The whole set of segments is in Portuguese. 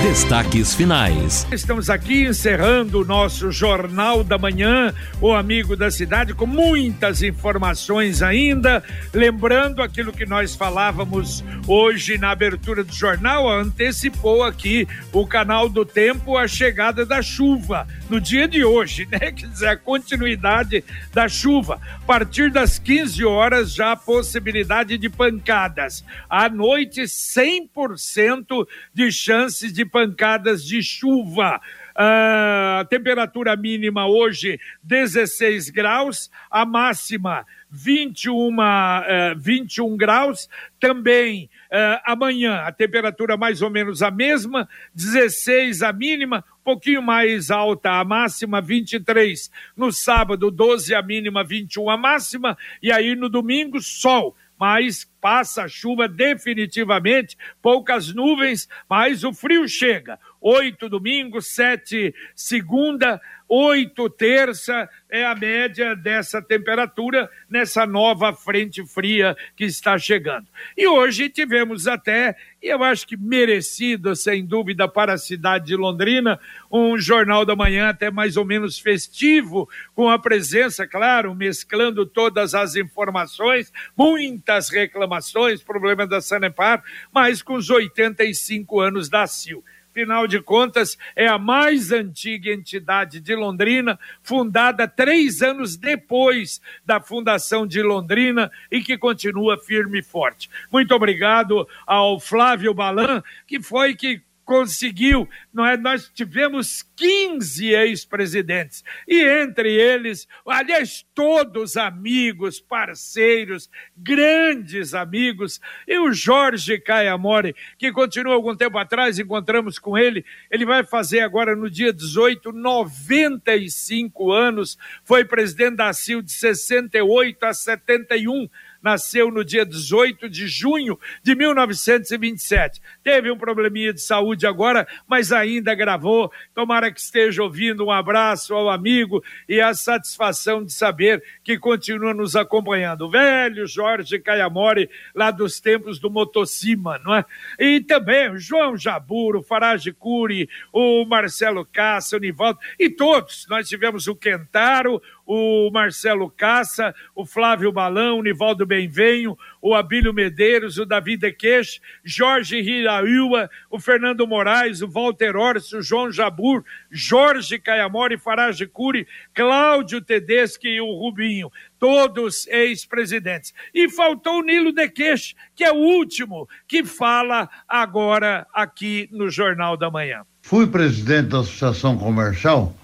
Destaques finais. Estamos aqui encerrando o nosso Jornal da Manhã, o Amigo da Cidade, com muitas informações ainda. Lembrando aquilo que nós falávamos hoje na abertura do jornal, antecipou aqui o canal do tempo a chegada da chuva no dia de hoje, né? Quer dizer, a continuidade da chuva. A partir das 15 horas, já a possibilidade de pancadas. À noite, 100% de chances de pancadas de chuva. A temperatura mínima hoje 16 graus, a máxima 21, uh, 21 graus. Também uh, amanhã a temperatura mais ou menos a mesma, 16 a mínima, um pouquinho mais alta a máxima, 23. No sábado, 12 a mínima, 21 a máxima. E aí no domingo, sol mas passa a chuva definitivamente, poucas nuvens, mas o frio chega. Oito domingo, sete segunda, oito terça é a média dessa temperatura nessa nova frente fria que está chegando. E hoje tivemos até, e eu acho que merecido, sem dúvida, para a cidade de Londrina, um Jornal da Manhã até mais ou menos festivo, com a presença, claro, mesclando todas as informações, muitas reclamações, problemas da Sanepar, mas com os 85 anos da CIL. Afinal de contas, é a mais antiga entidade de Londrina, fundada três anos depois da fundação de Londrina e que continua firme e forte. Muito obrigado ao Flávio Balan, que foi que conseguiu, não é? Nós tivemos 15 ex-presidentes e entre eles, aliás, todos amigos, parceiros, grandes amigos, e o Jorge Caiamore, que continua algum tempo atrás, encontramos com ele, ele vai fazer agora no dia 18, 95 anos, foi presidente da CIL de 68 a 71, nasceu no dia 18 de junho de 1927. Teve um probleminha de saúde agora, mas ainda gravou. Tomara que esteja ouvindo. Um abraço ao amigo e a satisfação de saber que continua nos acompanhando. O velho Jorge Caiamore, lá dos tempos do Motocima, não é? E também o João Jaburo, Farage Cury, o Marcelo Cassa, o Nivaldo e todos. Nós tivemos o Quentaro, o Marcelo Caça, o Flávio Balão, o Nivaldo Benvenho, o Abílio Medeiros, o Davi Dequeche, Jorge Hiraúa, o Fernando Moraes, o Walter Orso, o João Jabur, Jorge Caiamori, Farage Cury, Cláudio Tedeschi e o Rubinho, todos ex-presidentes. E faltou o Nilo Dequeche, que é o último que fala agora aqui no Jornal da Manhã. Fui presidente da Associação Comercial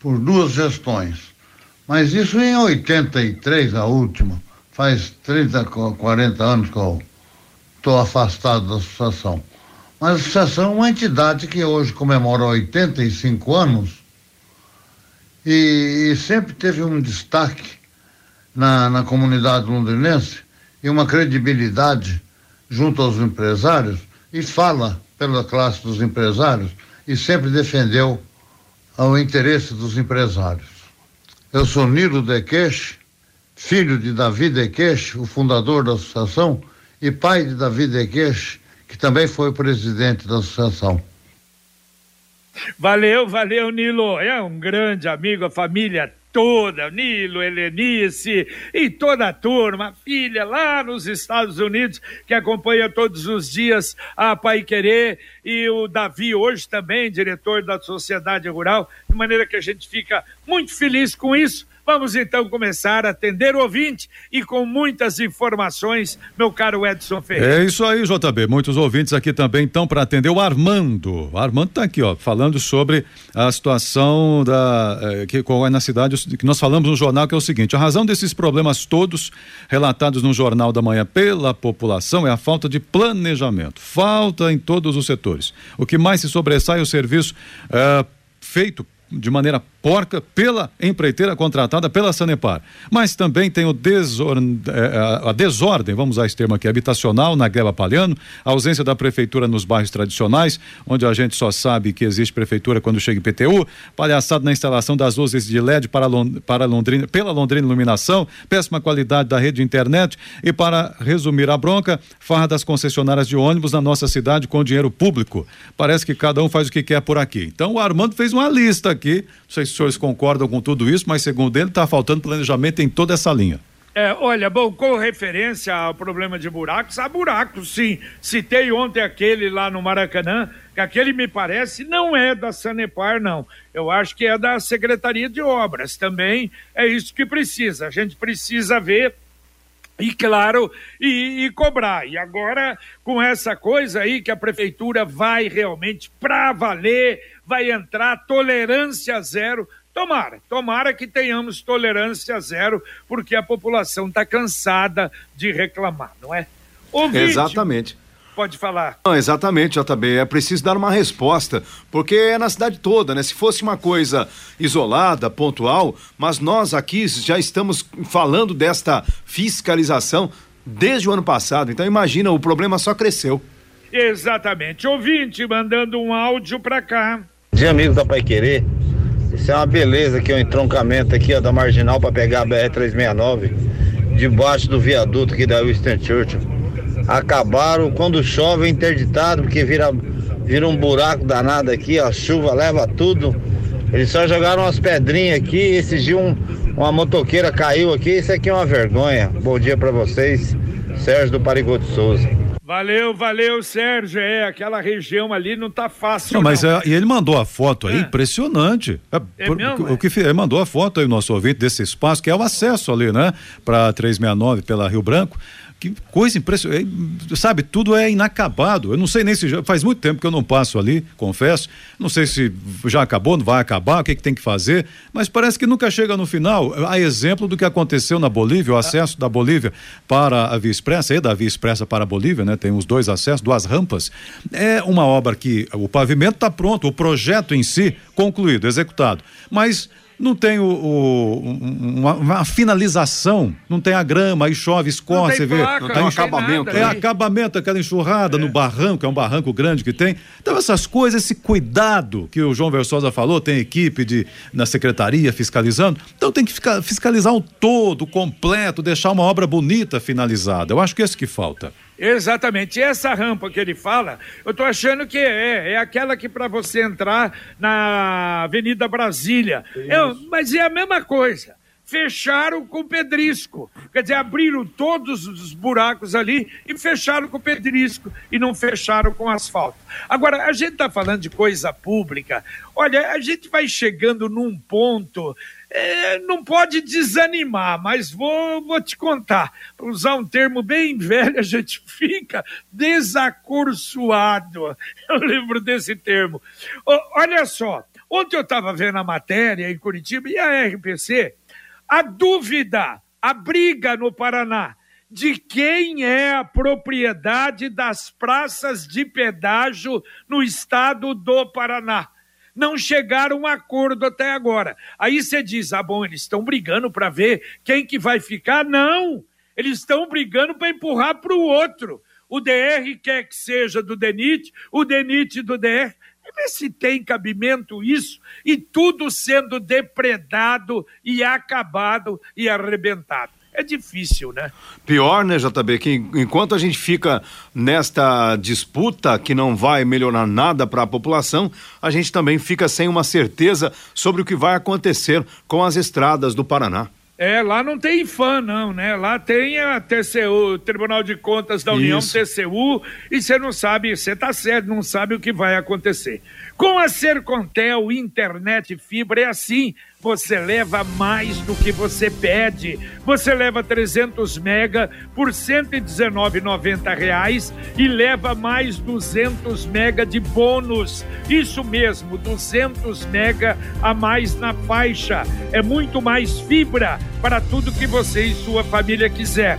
por duas gestões mas isso em 83, a última. Faz 30, 40 anos que eu estou afastado da associação. Mas a associação é uma entidade que hoje comemora 85 anos e, e sempre teve um destaque na, na comunidade londrinense e uma credibilidade junto aos empresários e fala pela classe dos empresários e sempre defendeu o interesse dos empresários. Eu sou Nilo Dequeche, filho de Davi Dequeche, o fundador da associação, e pai de Davi Dequeche, que também foi presidente da associação. Valeu, valeu, Nilo. É um grande amigo, a família toda, Nilo, Helenice e toda a turma, filha lá nos Estados Unidos, que acompanha todos os dias a Pai Querer, e o Davi, hoje também, diretor da Sociedade Rural, de maneira que a gente fica muito feliz com isso Vamos então começar a atender o ouvinte e com muitas informações, meu caro Edson Ferreira. É isso aí, JB. Muitos ouvintes aqui também estão para atender o Armando. O Armando está aqui, ó, falando sobre a situação da eh, que é na cidade que nós falamos no jornal que é o seguinte: a razão desses problemas todos relatados no jornal da manhã pela população é a falta de planejamento, falta em todos os setores. O que mais se sobressai é o serviço eh, feito de maneira porca pela empreiteira contratada pela Sanepar. Mas também tem o desor... Eh, a desordem, vamos usar esse termo aqui, habitacional na Gleba Palhano, a ausência da prefeitura nos bairros tradicionais, onde a gente só sabe que existe prefeitura quando chega em PTU, palhaçada na instalação das luzes de LED para, para Londrina, pela Londrina Iluminação, péssima qualidade da rede de internet e para resumir a bronca, farra das concessionárias de ônibus na nossa cidade com dinheiro público. Parece que cada um faz o que quer por aqui. Então o Armando fez uma lista aqui, não sei se os senhores concordam com tudo isso, mas segundo ele está faltando planejamento em toda essa linha. É, olha, bom, com referência ao problema de buracos, há buracos sim. Citei ontem aquele lá no Maracanã, que aquele me parece não é da Sanepar, não. Eu acho que é da Secretaria de Obras também. É isso que precisa. A gente precisa ver e claro, e, e, cobrar. E agora, com essa coisa aí que a prefeitura vai realmente para valer, vai entrar tolerância zero Tomara, tomara que tenhamos tolerância zero, porque a população está cansada de reclamar, não é? Ouvinte, Exatamente. Pode falar. Não, exatamente, JB. É preciso dar uma resposta, porque é na cidade toda, né? Se fosse uma coisa isolada, pontual, mas nós aqui já estamos falando desta fiscalização desde o ano passado. Então imagina, o problema só cresceu. Exatamente. Ouvinte mandando um áudio para cá. Dia amigo da Pai Querer. Isso é uma beleza aqui, um entroncamento aqui, ó, da Marginal para pegar a BR-369, debaixo do viaduto aqui da Winston Churchill. Acabaram, quando chove, é interditado, porque vira, vira um buraco danado aqui, a chuva leva tudo. Eles só jogaram umas pedrinhas aqui, esse dia um, uma motoqueira caiu aqui, isso aqui é uma vergonha. Bom dia para vocês, Sérgio do Parigoto Souza. Valeu, valeu, Sérgio. É, aquela região ali não tá fácil. Não, mas não. É, e ele mandou a foto aí, é. impressionante. É, é por, mesmo, o que ele mandou a foto aí, o nosso ouvinte, desse espaço, que é o acesso ali, né? Para 369 pela Rio Branco. Que coisa impressionante. É, sabe, tudo é inacabado. Eu não sei nem se. Já, faz muito tempo que eu não passo ali, confesso. Não sei se já acabou, não vai acabar, o que, que tem que fazer. Mas parece que nunca chega no final. A exemplo do que aconteceu na Bolívia, o acesso da Bolívia para a Via Expressa, e da Via Expressa para a Bolívia, né? Tem os dois acessos, duas rampas. É uma obra que o pavimento está pronto, o projeto em si concluído, executado. Mas não tem o, o uma, uma, finalização, não tem a grama, aí chove, escorre, você vê. Não tem um acabamento. É acabamento, aquela enxurrada é. no barranco, é um barranco grande que tem. Então, essas coisas, esse cuidado que o João Versosa falou, tem equipe de, na secretaria fiscalizando. Então tem que ficar, fiscalizar o todo, o completo, deixar uma obra bonita finalizada. Eu acho que é isso que falta. Exatamente. E essa rampa que ele fala, eu estou achando que é, é aquela que para você entrar na Avenida Brasília. É, mas é a mesma coisa. Fecharam com pedrisco. Quer dizer, abriram todos os buracos ali e fecharam com pedrisco e não fecharam com asfalto. Agora, a gente está falando de coisa pública. Olha, a gente vai chegando num ponto é, não pode desanimar, mas vou, vou te contar. Para usar um termo bem velho, a gente fica desacursoado. Eu lembro desse termo. olha só, ontem eu estava vendo a matéria em Curitiba e a RPC, a dúvida, a briga no Paraná de quem é a propriedade das praças de pedágio no estado do Paraná não chegaram a acordo até agora. Aí você diz: ah, bom, eles estão brigando para ver quem que vai ficar. Não! Eles estão brigando para empurrar para o outro. O DR quer que seja do DENIT, o DENIT do DR. Vê se tem cabimento isso e tudo sendo depredado e acabado e arrebentado é difícil, né? Pior, né, JB, que enquanto a gente fica nesta disputa que não vai melhorar nada para a população, a gente também fica sem uma certeza sobre o que vai acontecer com as estradas do Paraná. É, lá não tem fã, não, né? Lá tem a TCU, Tribunal de Contas da União, Isso. TCU, e você não sabe, você tá certo, não sabe o que vai acontecer. Com a Sercontel, internet fibra, é assim você leva mais do que você pede. Você leva 300 mega por 119,90 reais e leva mais 200 mega de bônus. Isso mesmo, 200 mega a mais na faixa. É muito mais fibra para tudo que você e sua família quiser.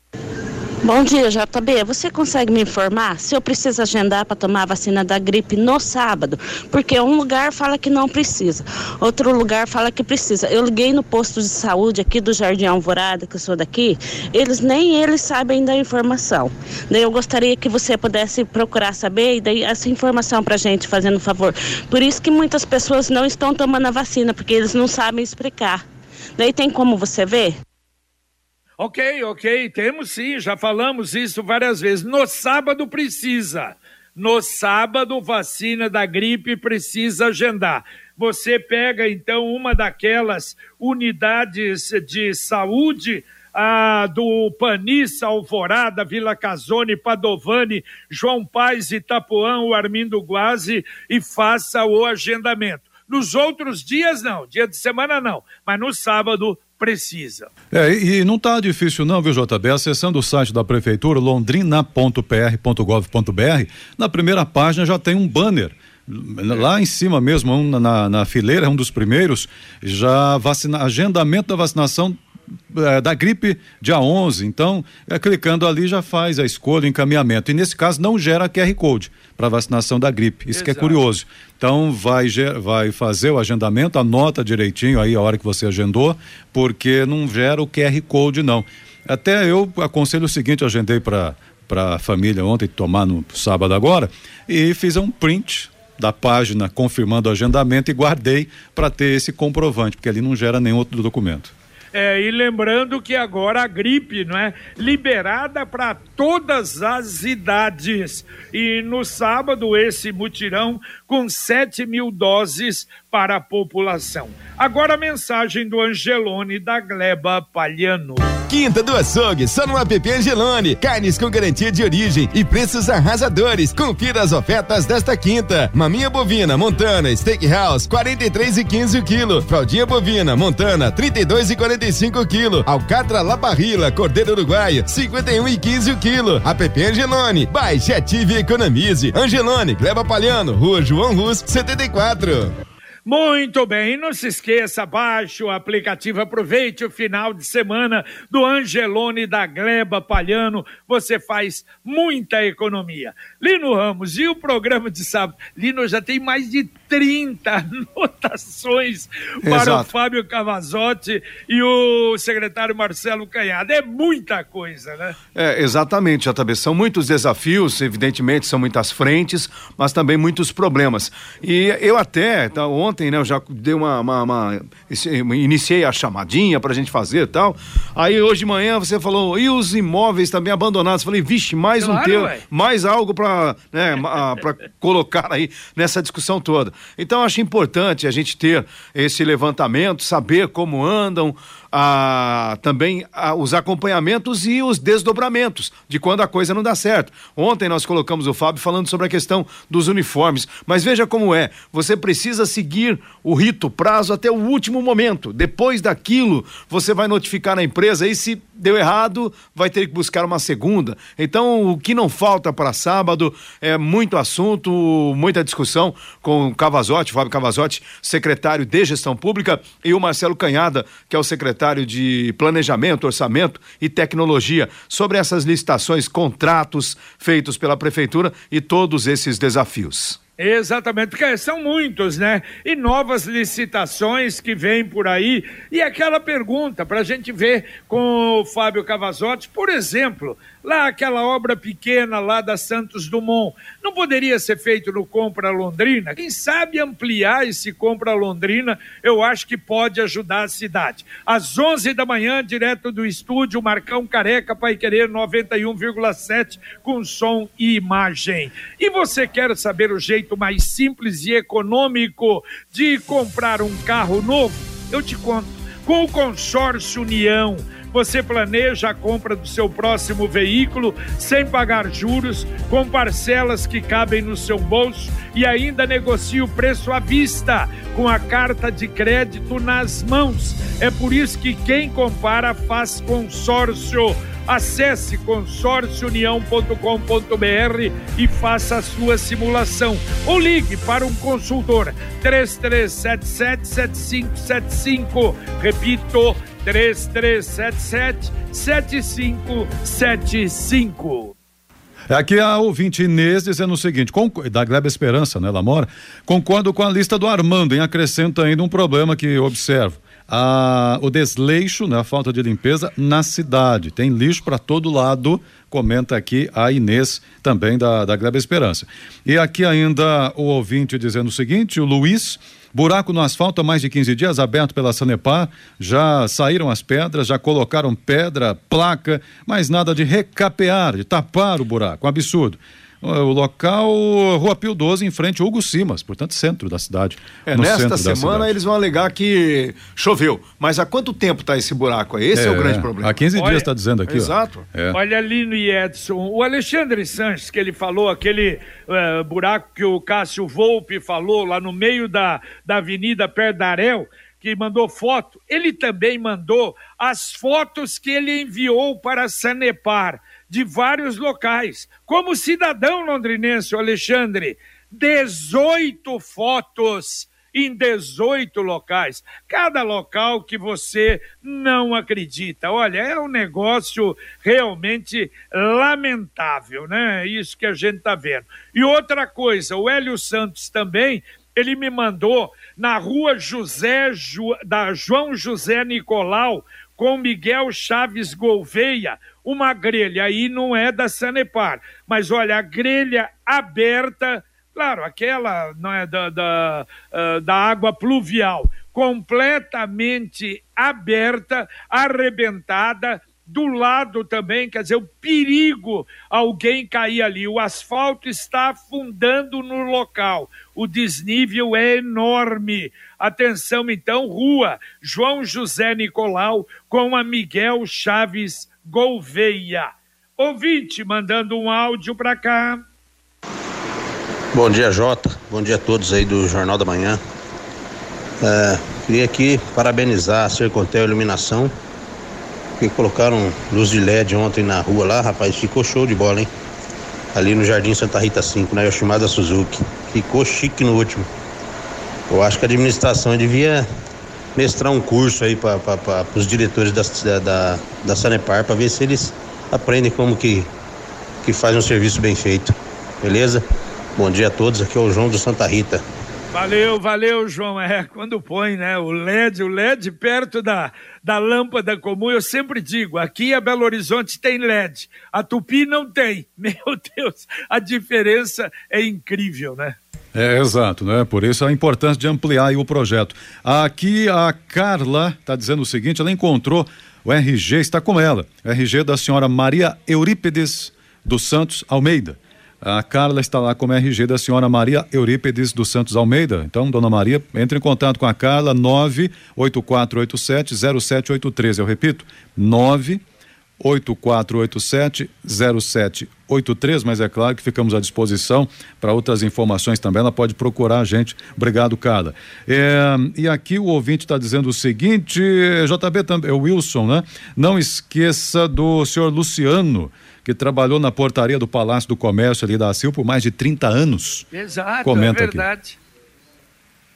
Bom dia, JB. Você consegue me informar se eu preciso agendar para tomar a vacina da gripe no sábado? Porque um lugar fala que não precisa, outro lugar fala que precisa. Eu liguei no posto de saúde aqui do Jardim Alvorada, que eu sou daqui, eles nem eles sabem da informação. Daí eu gostaria que você pudesse procurar saber e daí essa informação para gente, fazendo favor. Por isso que muitas pessoas não estão tomando a vacina, porque eles não sabem explicar. Daí tem como você ver? Ok, ok, temos sim, já falamos isso várias vezes. No sábado precisa. No sábado, vacina da gripe precisa agendar. Você pega então uma daquelas unidades de saúde a do Panissa, Alvorada, Vila Casone, Padovani, João Paz, Itapuã, o Armindo Guazi e faça o agendamento. Nos outros dias, não. Dia de semana, não. Mas no sábado, precisa. É, e não está difícil não, viu, JB? Acessando o site da prefeitura, londrina.pr.gov.br, na primeira página já tem um banner lá em cima mesmo, na, na fileira, um dos primeiros, já vacina, agendamento da vacinação é, da gripe dia 11. Então, é, clicando ali já faz a escolha, o encaminhamento. E nesse caso não gera QR Code para vacinação da gripe. Isso Exato. que é curioso. Então vai, vai fazer o agendamento, anota direitinho aí a hora que você agendou, porque não gera o QR Code não. Até eu aconselho o seguinte, eu agendei para para a família ontem tomar no sábado agora e fiz um print da página confirmando o agendamento e guardei para ter esse comprovante, porque ali não gera nenhum outro documento. É, e lembrando que agora a gripe, não é? Liberada para todas as idades. E no sábado, esse mutirão com 7 mil doses para a população. Agora a mensagem do Angelone da Gleba Palhano. Quinta do Açougue, só no app Angelone. Carnes com garantia de origem e preços arrasadores. Confira as ofertas desta quinta. Maminha bovina Montana Steakhouse, 43 e 15 o quilo. Fraldinha bovina Montana, 32 e 45 o quilo. Alcatra La Barrila, Cordeiro Uruguaio, 51 e 15 o quilo. App Angelone, baixe, ative e economize. Angelone, Gleba Palhano, Rua João Rus, 74. Muito bem, não se esqueça, baixe o aplicativo, aproveite o final de semana do Angelone da Gleba Palhano, você faz muita economia. Lino Ramos, e o programa de sábado? Lino já tem mais de 30 anotações para Exato. o Fábio Cavazotti e o secretário Marcelo Canhada. É muita coisa, né? É, exatamente, JB. São muitos desafios, evidentemente, são muitas frentes, mas também muitos problemas. E eu até, tá, ontem, né, eu já dei uma. uma, uma iniciei a chamadinha para a gente fazer e tal. Aí hoje de manhã você falou, e os imóveis também abandonados? Falei, vixe, mais claro, um tema, mais algo para né, colocar aí nessa discussão toda. Então acho importante a gente ter esse levantamento, saber como andam, a, também a, os acompanhamentos e os desdobramentos de quando a coisa não dá certo. Ontem nós colocamos o Fábio falando sobre a questão dos uniformes, mas veja como é: você precisa seguir o rito, prazo até o último momento. Depois daquilo, você vai notificar a empresa e se deu errado, vai ter que buscar uma segunda. Então, o que não falta para sábado é muito assunto, muita discussão com o Cavazotti, Fábio Cavazotti, secretário de Gestão Pública, e o Marcelo Canhada, que é o secretário secretário de Planejamento, Orçamento e Tecnologia, sobre essas licitações, contratos feitos pela Prefeitura e todos esses desafios. Exatamente, porque são muitos, né? E novas licitações que vêm por aí. E aquela pergunta para a gente ver com o Fábio Cavazotti, por exemplo, lá aquela obra pequena lá da Santos Dumont, não poderia ser feito no Compra Londrina? Quem sabe ampliar esse Compra Londrina, eu acho que pode ajudar a cidade. Às 11 da manhã, direto do estúdio, Marcão Careca, Pai Querer 91,7 com som e imagem. E você quer saber o jeito mais simples e econômico de comprar um carro novo? Eu te conto. Com o consórcio União você planeja a compra do seu próximo veículo sem pagar juros, com parcelas que cabem no seu bolso e ainda negocia o preço à vista, com a carta de crédito nas mãos. É por isso que quem compara faz consórcio. Acesse consórciounião.com.br e faça a sua simulação. Ou ligue para um consultor 3377-7575. Repito, 3377-7575. Aqui a ouvinte Inês dizendo o seguinte, da Gleba Esperança, né, ela mora, concordo com a lista do Armando, em acrescenta ainda um problema que observo a, o desleixo, né, a falta de limpeza na cidade. Tem lixo para todo lado, comenta aqui a Inês, também da, da Gleba Esperança. E aqui ainda o ouvinte dizendo o seguinte: o Luiz. Buraco no asfalto há mais de 15 dias, aberto pela Sanepar. Já saíram as pedras, já colocaram pedra, placa, mas nada de recapear, de tapar o buraco. Um absurdo. O local, Rua Pio 12, em frente ao Hugo Simas, portanto, centro da cidade. É, nesta semana eles vão alegar que choveu. Mas há quanto tempo está esse buraco aí? Esse é, é, o grande problema. Há 15 Olha, dias está dizendo aqui. Exato. É. Olha, Lino e Edson, o Alexandre Sanches, que ele falou, aquele uh, buraco que o Cássio Volpe falou lá no meio da, da Avenida Perdarel, que mandou foto, ele também mandou as fotos que ele enviou para Sanepar de vários locais. Como cidadão londrinense, Alexandre, 18 fotos em 18 locais. Cada local que você não acredita. Olha, é um negócio realmente lamentável, né? Isso que a gente está vendo. E outra coisa, o Hélio Santos também, ele me mandou na rua José, da João José Nicolau, com Miguel Chaves Gouveia, uma grelha aí não é da Sanepar, mas olha, a grelha aberta, claro, aquela não é da, da, uh, da água pluvial, completamente aberta, arrebentada, do lado também, quer dizer, o perigo alguém cair ali. O asfalto está afundando no local. O desnível é enorme. Atenção, então, rua João José Nicolau com a Miguel Chaves Gouveia. Ouvinte mandando um áudio para cá. Bom dia, Jota. Bom dia a todos aí do Jornal da Manhã. É, queria aqui parabenizar a Sercontel Iluminação, que colocaram luz de LED ontem na rua lá, rapaz, ficou show de bola, hein? Ali no Jardim Santa Rita 5, na Yoshimada Suzuki. Ficou chique no último. Eu acho que a administração devia mestrar um curso aí para os diretores da, da, da Sanepar para ver se eles aprendem como que, que faz um serviço bem feito. Beleza? Bom dia a todos, aqui é o João do Santa Rita. Valeu, valeu, João. É, quando põe, né, o LED, o LED perto da, da lâmpada comum, eu sempre digo, aqui a Belo Horizonte tem LED, a Tupi não tem. Meu Deus, a diferença é incrível, né? É, exato, né? Por isso a importância de ampliar o projeto. Aqui a Carla está dizendo o seguinte: ela encontrou o RG, está com ela, o RG da senhora Maria Eurípedes dos Santos Almeida. A Carla está lá com o RG da senhora Maria Eurípedes dos Santos Almeida. Então, dona Maria, entre em contato com a Carla, 98487-0783. Eu repito, 9 8487-0783, mas é claro que ficamos à disposição para outras informações também. Ela pode procurar a gente. Obrigado, Carla. É, e aqui o ouvinte está dizendo o seguinte: JB também, é Wilson, né? Não esqueça do senhor Luciano que trabalhou na portaria do Palácio do Comércio ali da Sil por mais de 30 anos. Exato, Comenta é verdade. Aqui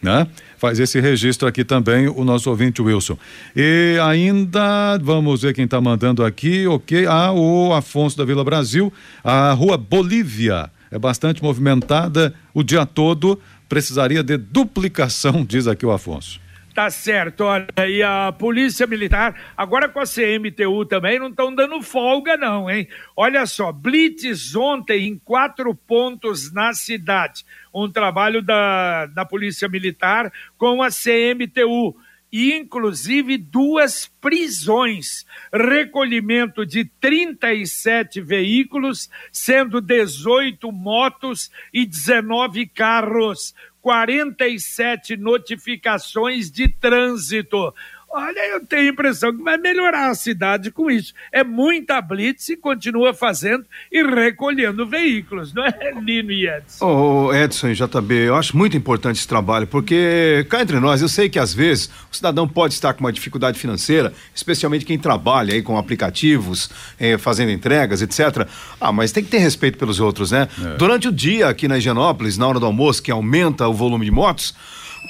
né? Faz esse registro aqui também o nosso ouvinte Wilson. E ainda, vamos ver quem está mandando aqui, ok? Ah, o Afonso da Vila Brasil, a rua Bolívia é bastante movimentada o dia todo, precisaria de duplicação, diz aqui o Afonso. Tá certo, olha, e a Polícia Militar, agora com a CMTU também, não estão dando folga, não, hein? Olha só, blitz ontem em quatro pontos na cidade. Um trabalho da, da Polícia Militar com a CMTU. E, inclusive, duas prisões. Recolhimento de 37 veículos, sendo 18 motos e 19 carros 47 notificações de trânsito. Olha, eu tenho a impressão que vai melhorar a cidade com isso. É muita blitz e continua fazendo e recolhendo veículos, não é, Lino e Edson? Ô, Edson e JB, eu acho muito importante esse trabalho, porque cá entre nós, eu sei que às vezes o cidadão pode estar com uma dificuldade financeira, especialmente quem trabalha aí com aplicativos, eh, fazendo entregas, etc. Ah, mas tem que ter respeito pelos outros, né? É. Durante o dia aqui na Higienópolis, na hora do almoço, que aumenta o volume de motos,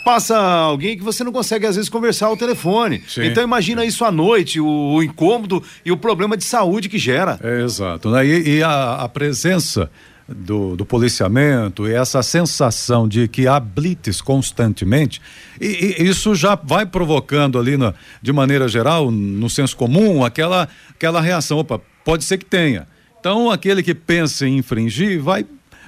passa alguém que você não consegue às vezes conversar ao telefone. Sim. Então imagina isso à noite, o, o incômodo e o problema de saúde que gera. É, exato. né? E, e a, a presença do, do policiamento e essa sensação de que há blitz constantemente, e, e isso já vai provocando ali, na- de maneira geral, no senso comum, aquela, aquela reação. Opa, pode ser que tenha. Então, aquele que pensa em infringir vai.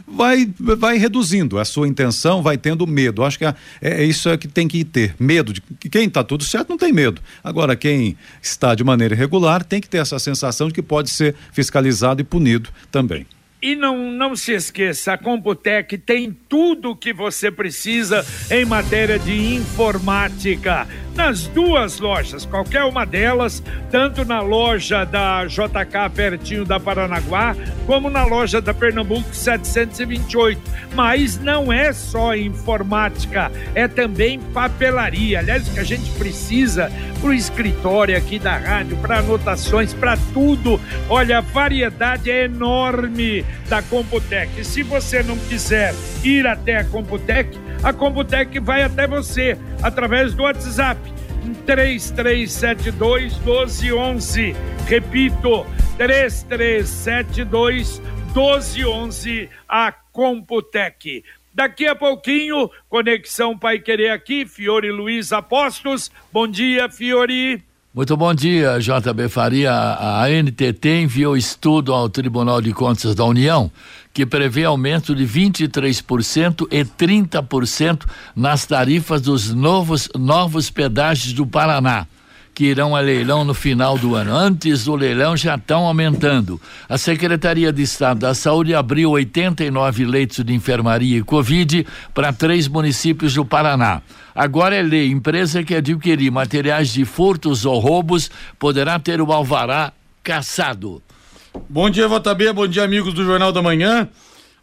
Vai, vai reduzindo a sua intenção, vai tendo medo. Acho que é, é isso é que tem que ter medo de que quem está tudo certo não tem medo. Agora quem está de maneira irregular tem que ter essa sensação de que pode ser fiscalizado e punido também. E não, não se esqueça, a Computec tem tudo o que você precisa em matéria de informática. Nas duas lojas, qualquer uma delas, tanto na loja da JK pertinho da Paranaguá, como na loja da Pernambuco 728. Mas não é só informática, é também papelaria. Aliás, o que a gente precisa para o escritório aqui da rádio, para anotações, para tudo. Olha, a variedade é enorme da Computec. Se você não quiser ir até a Computec, a Computec vai até você através do WhatsApp 3372 1211. Repito, 3372 1211 a Computec. Daqui a pouquinho, Conexão Pai Querer aqui, Fiore Luiz Apostos. Bom dia, Fiore. Muito bom dia, JB Faria. A NTT enviou estudo ao Tribunal de Contas da União que prevê aumento de 23% e 30% nas tarifas dos novos, novos pedágios do Paraná que irão a leilão no final do ano. Antes do leilão já estão aumentando. A Secretaria de Estado da Saúde abriu 89 leitos de enfermaria e Covid para três municípios do Paraná. Agora é lei: empresa que adquirir materiais de furtos ou roubos poderá ter o alvará caçado. Bom dia, JB. Bom dia, amigos do Jornal da Manhã.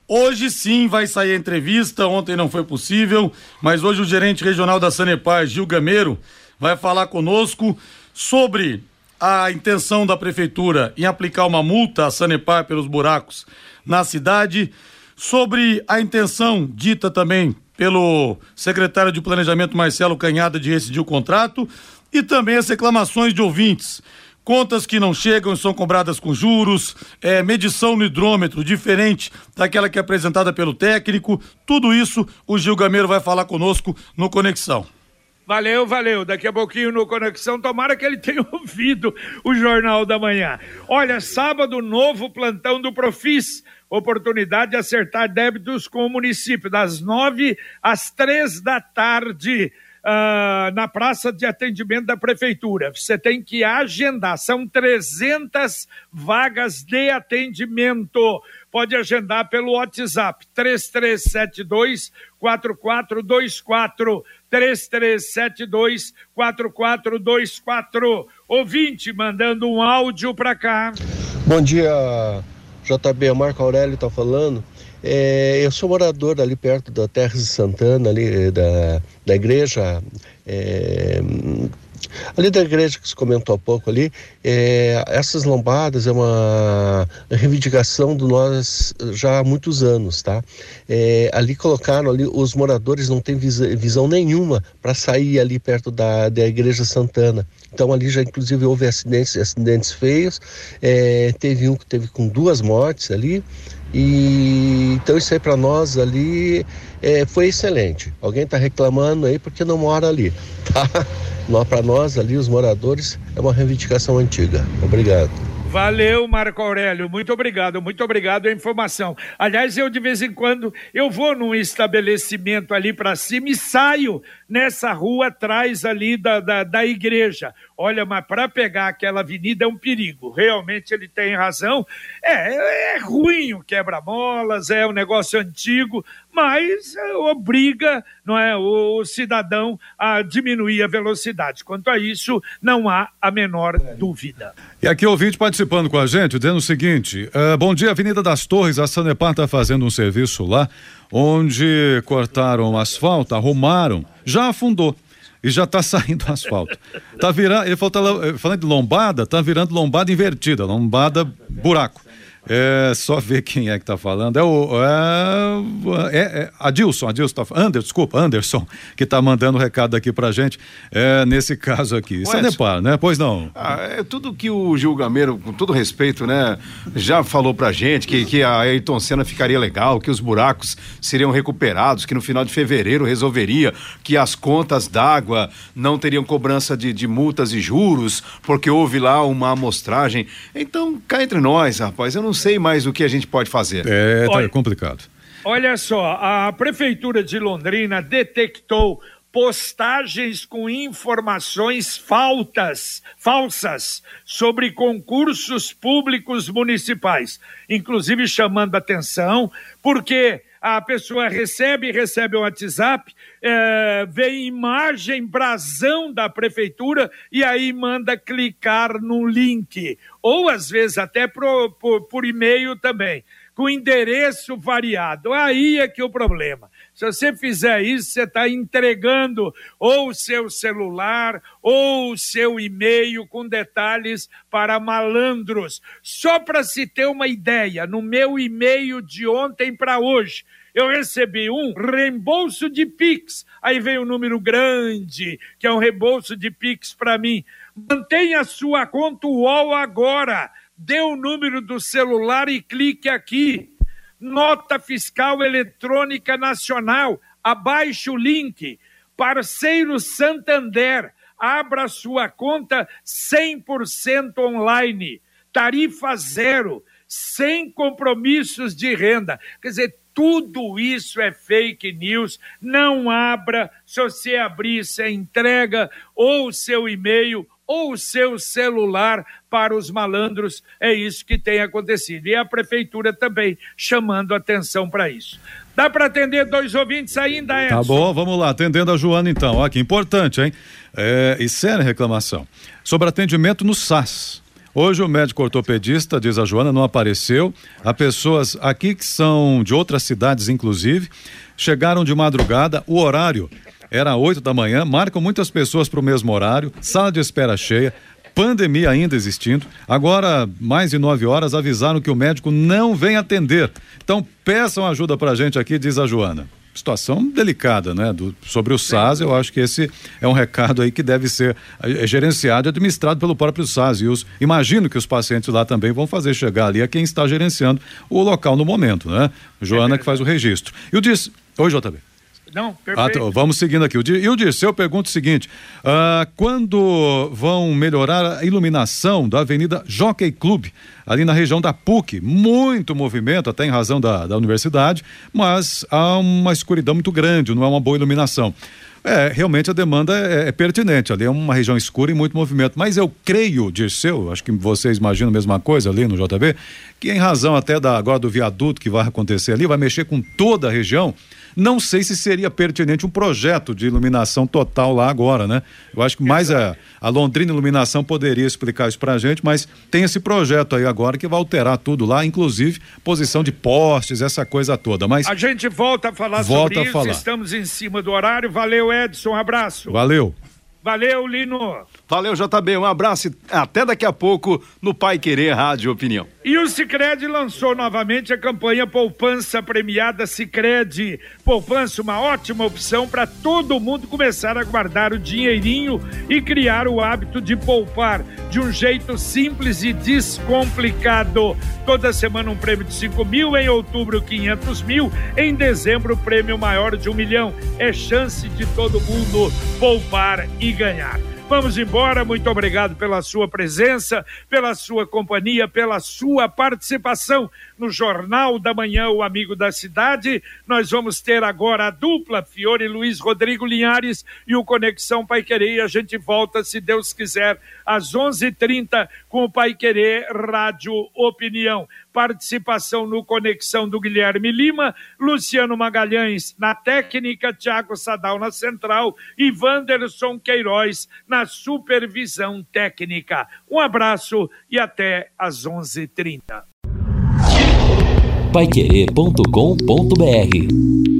Hoje sim vai sair a entrevista, ontem não foi possível, mas hoje o gerente regional da Sanepar, Gil Gameiro, vai falar conosco sobre a intenção da prefeitura em aplicar uma multa à Sanepar pelos buracos na cidade, sobre a intenção dita também pelo secretário de Planejamento Marcelo Canhada de rescindir o contrato e também as reclamações de ouvintes. Contas que não chegam e são cobradas com juros, é, medição no hidrômetro diferente daquela que é apresentada pelo técnico. Tudo isso o Gil Gameiro vai falar conosco no Conexão. Valeu, valeu. Daqui a pouquinho no Conexão, tomara que ele tenha ouvido o Jornal da Manhã. Olha, sábado, novo plantão do Profis. Oportunidade de acertar débitos com o município, das nove às três da tarde. Ah, na praça de atendimento da prefeitura. Você tem que agendar, são 300 vagas de atendimento. Pode agendar pelo WhatsApp 3372 4424 3372 4424. Ouvinte mandando um áudio para cá. Bom dia, JB. Marco Aurélio está falando. É, eu sou morador ali perto da Terra de Santana, ali da, da igreja. é, ali da igreja que se comentou há pouco ali, é, essas lombadas é uma reivindicação do nós já há muitos anos, tá? É, ali colocaram ali, os moradores não têm visão nenhuma para sair ali perto da, da igreja Santana. Então ali já inclusive houve acidentes, acidentes feios, é, teve um que teve com duas mortes ali, e então isso aí para nós ali é, foi excelente. Alguém está reclamando aí porque não mora ali, tá? Para nós ali, os moradores, é uma reivindicação antiga. Obrigado. Valeu, Marco Aurélio. Muito obrigado, muito obrigado a informação. Aliás, eu de vez em quando eu vou num estabelecimento ali para cima e saio nessa rua atrás ali da, da, da igreja. Olha, mas para pegar aquela avenida é um perigo. Realmente ele tem razão. É, é ruim o quebra-molas, é um negócio antigo, mas é, obriga não é, o, cidadão a diminuir a velocidade. Quanto a isso, não há a menor dúvida. E aqui ouvinte participando com a gente, dizendo o seguinte: uh, bom dia, Avenida das Torres, a Sanepar está fazendo um serviço lá, onde cortaram asfalto, arrumaram, já afundou. E já está saindo asfalto. Tá virando, ele falou, tá, falando de lombada, tá virando lombada invertida, lombada buraco. É só ver quem é que está falando. É o é, é, é Adilson, Adilson tá, Anderson, desculpa, Anderson, que está mandando o recado aqui pra gente. É, nesse caso aqui. Isso é Nepal, né? Pois não. Ah, é tudo que o Gil Gameiro, com todo respeito, né, já falou pra gente que, que a Ayrton Senna ficaria legal, que os buracos seriam recuperados, que no final de fevereiro resolveria, que as contas d'água não teriam cobrança de, de multas e juros, porque houve lá uma amostragem. Então, cá entre nós, rapaz, eu não sei mais o que a gente pode fazer. É, tá Olha, complicado. Olha só, a Prefeitura de Londrina detectou postagens com informações faltas, falsas sobre concursos públicos municipais, inclusive chamando atenção, porque a pessoa recebe, recebe um WhatsApp, é, vê imagem, brasão da prefeitura e aí manda clicar no link. Ou às vezes até pro, por, por e-mail também, com endereço variado. Aí é que é o problema. Se você fizer isso, você está entregando ou o seu celular ou o seu e-mail com detalhes para malandros. Só para se ter uma ideia, no meu e-mail de ontem para hoje, eu recebi um reembolso de Pix. Aí veio um número grande, que é um reembolso de Pix para mim. Mantenha sua conta UOL agora. Dê o número do celular e clique aqui. Nota Fiscal Eletrônica Nacional. Abaixe o link. Parceiro Santander. Abra sua conta 100% online. Tarifa zero. Sem compromissos de renda. Quer dizer, tudo isso é fake news. Não abra. Se você abrir, você entrega ou seu e-mail ou o seu celular para os malandros. É isso que tem acontecido. E a prefeitura também chamando atenção para isso. Dá para atender dois ouvintes ainda, Edson? Tá bom, vamos lá. Atendendo a Joana então. Ó, que importante, hein? É, e séria reclamação. Sobre atendimento no SAS. Hoje o médico ortopedista, diz a Joana, não apareceu. Há pessoas aqui que são de outras cidades, inclusive, chegaram de madrugada. O horário era 8 da manhã, marcam muitas pessoas para o mesmo horário, sala de espera cheia, pandemia ainda existindo. Agora, mais de nove horas, avisaram que o médico não vem atender. Então, peçam ajuda para a gente aqui, diz a Joana. Situação delicada, né? Do, sobre o SAS, eu acho que esse é um recado aí que deve ser é, gerenciado e administrado pelo próprio SAS. E os, imagino que os pacientes lá também vão fazer chegar ali a quem está gerenciando o local no momento, né? Joana que faz o registro. E o diz. Oi, JB. Não, perfeito. Ah, vamos seguindo aqui. E o Dirceu pergunta o seguinte: uh, quando vão melhorar a iluminação da Avenida Jockey Club, ali na região da PUC? Muito movimento, até em razão da, da universidade, mas há uma escuridão muito grande, não é uma boa iluminação. É, realmente a demanda é, é, pertinente. Ali é uma região escura e muito movimento. Mas eu creio, Dirceu, acho que vocês imaginam a mesma coisa ali no JB, que em razão até da, agora do viaduto que vai acontecer ali, vai mexer com toda a região. Não sei se seria pertinente um projeto de iluminação total lá agora, né? Eu acho que mais a, a Londrina Iluminação poderia explicar isso pra gente, mas tem esse projeto aí agora que vai alterar tudo lá, inclusive posição de postes, essa coisa toda. Mas a gente volta a falar volta sobre a isso, falar. estamos em cima do horário. Valeu, Edson, um abraço. Valeu. Valeu, Lino. Valeu, JB. Um abraço e até daqui a pouco no Pai Querer Rádio Opinião. E o Cicred lançou novamente a campanha Poupança Premiada Cicred. Poupança, uma ótima opção para todo mundo começar a guardar o dinheirinho e criar o hábito de poupar de um jeito simples e descomplicado. Toda semana um prêmio de 5 mil, em outubro 500 mil, em dezembro prêmio maior de um milhão. É chance de todo mundo poupar e ganhar. Vamos embora. Muito obrigado pela sua presença, pela sua companhia, pela sua participação no Jornal da Manhã, o Amigo da Cidade. Nós vamos ter agora a dupla Fiore Luiz Rodrigo Linhares e o Conexão Pai Querer. E a gente volta, se Deus quiser, às 11:30 com o Pai Querer Rádio Opinião. Participação no Conexão do Guilherme Lima, Luciano Magalhães na técnica, Tiago Sadal na central e Wanderson Queiroz na supervisão técnica. Um abraço e até às 11:30 paiquerê.com.br